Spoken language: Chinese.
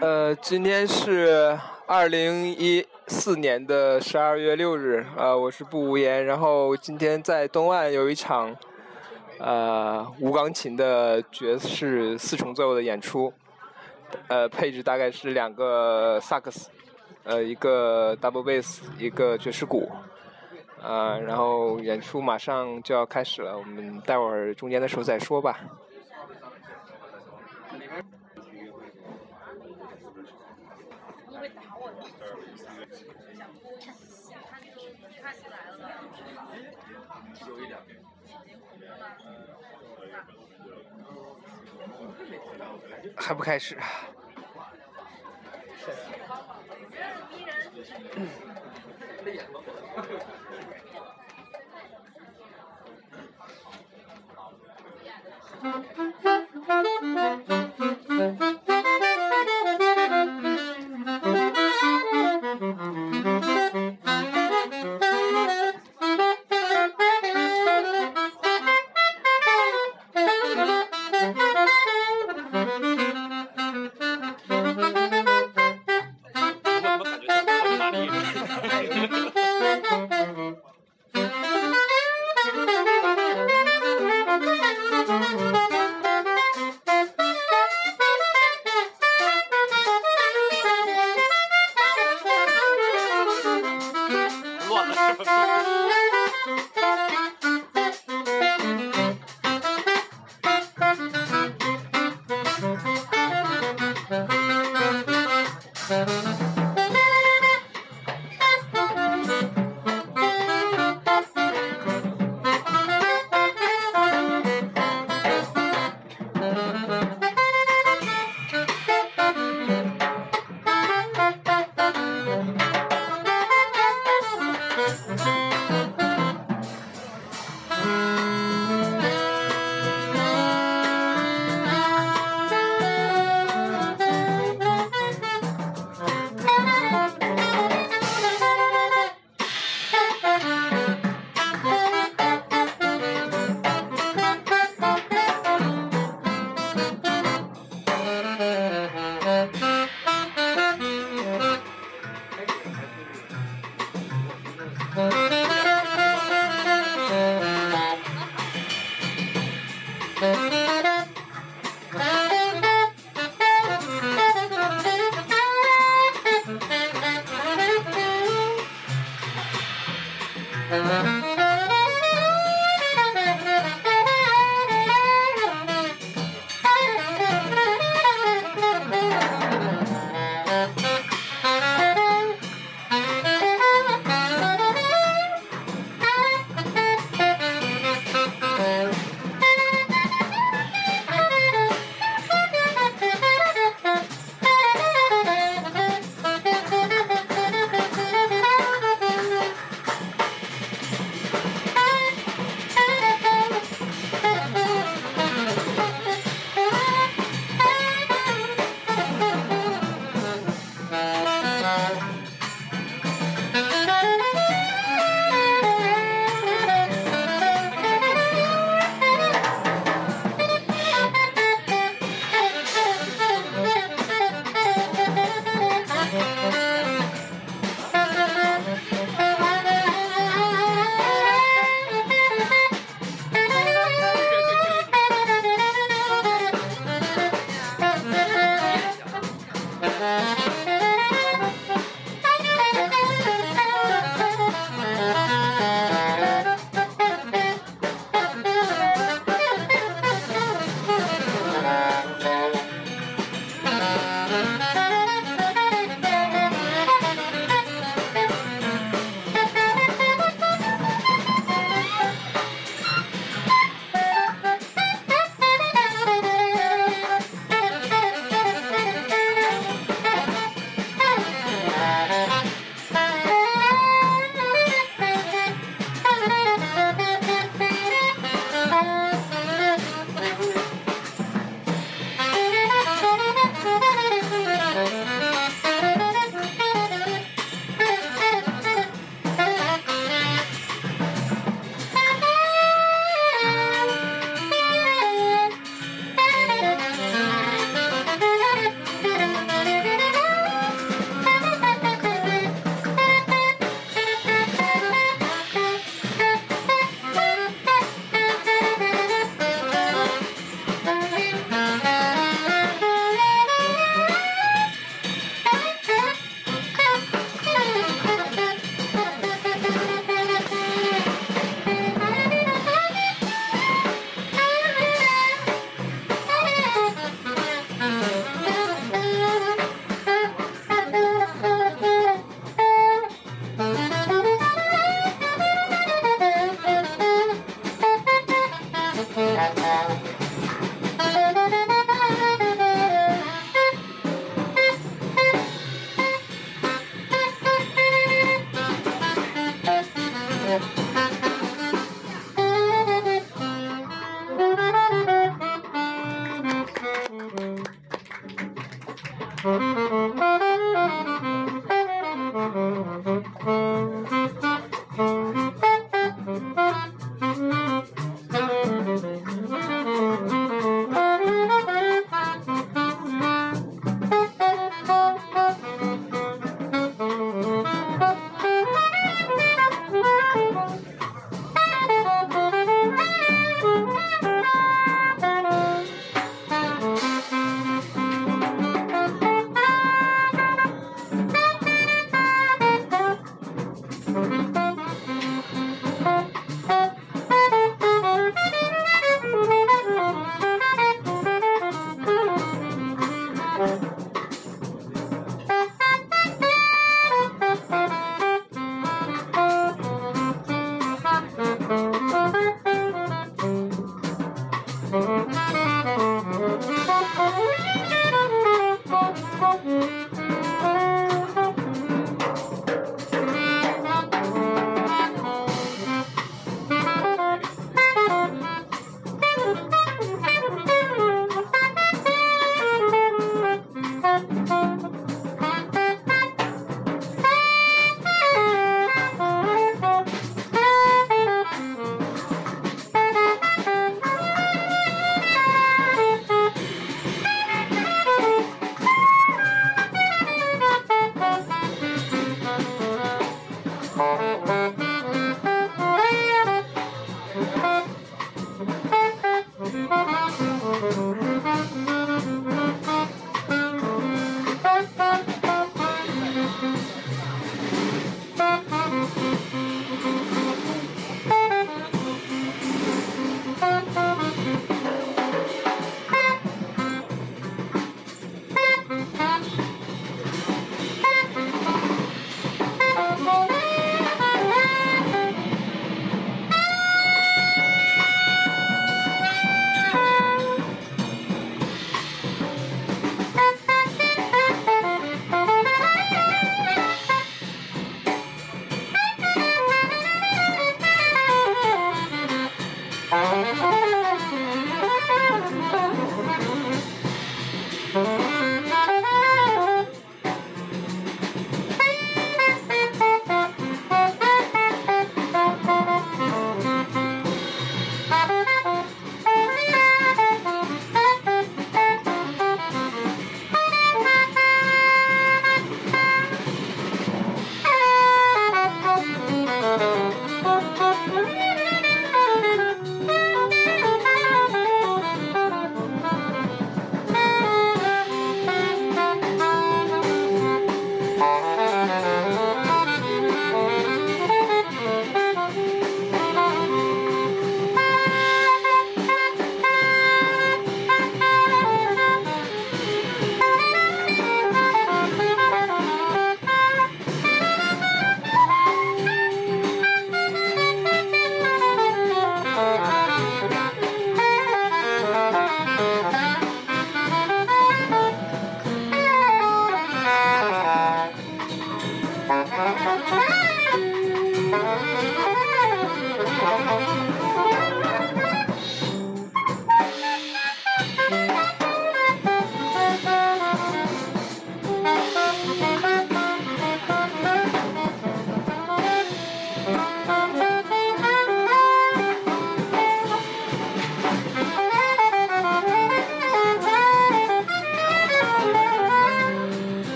呃，今天是二零一四年的十二月六日，呃，我是不无言。然后今天在东岸有一场，呃，无钢琴的爵士四重奏的演出，呃，配置大概是两个萨克斯，呃，一个 double bass，一个爵士鼓，呃，然后演出马上就要开始了，我们待会儿中间的时候再说吧。有一两。还不开始。Thank you. Thank you.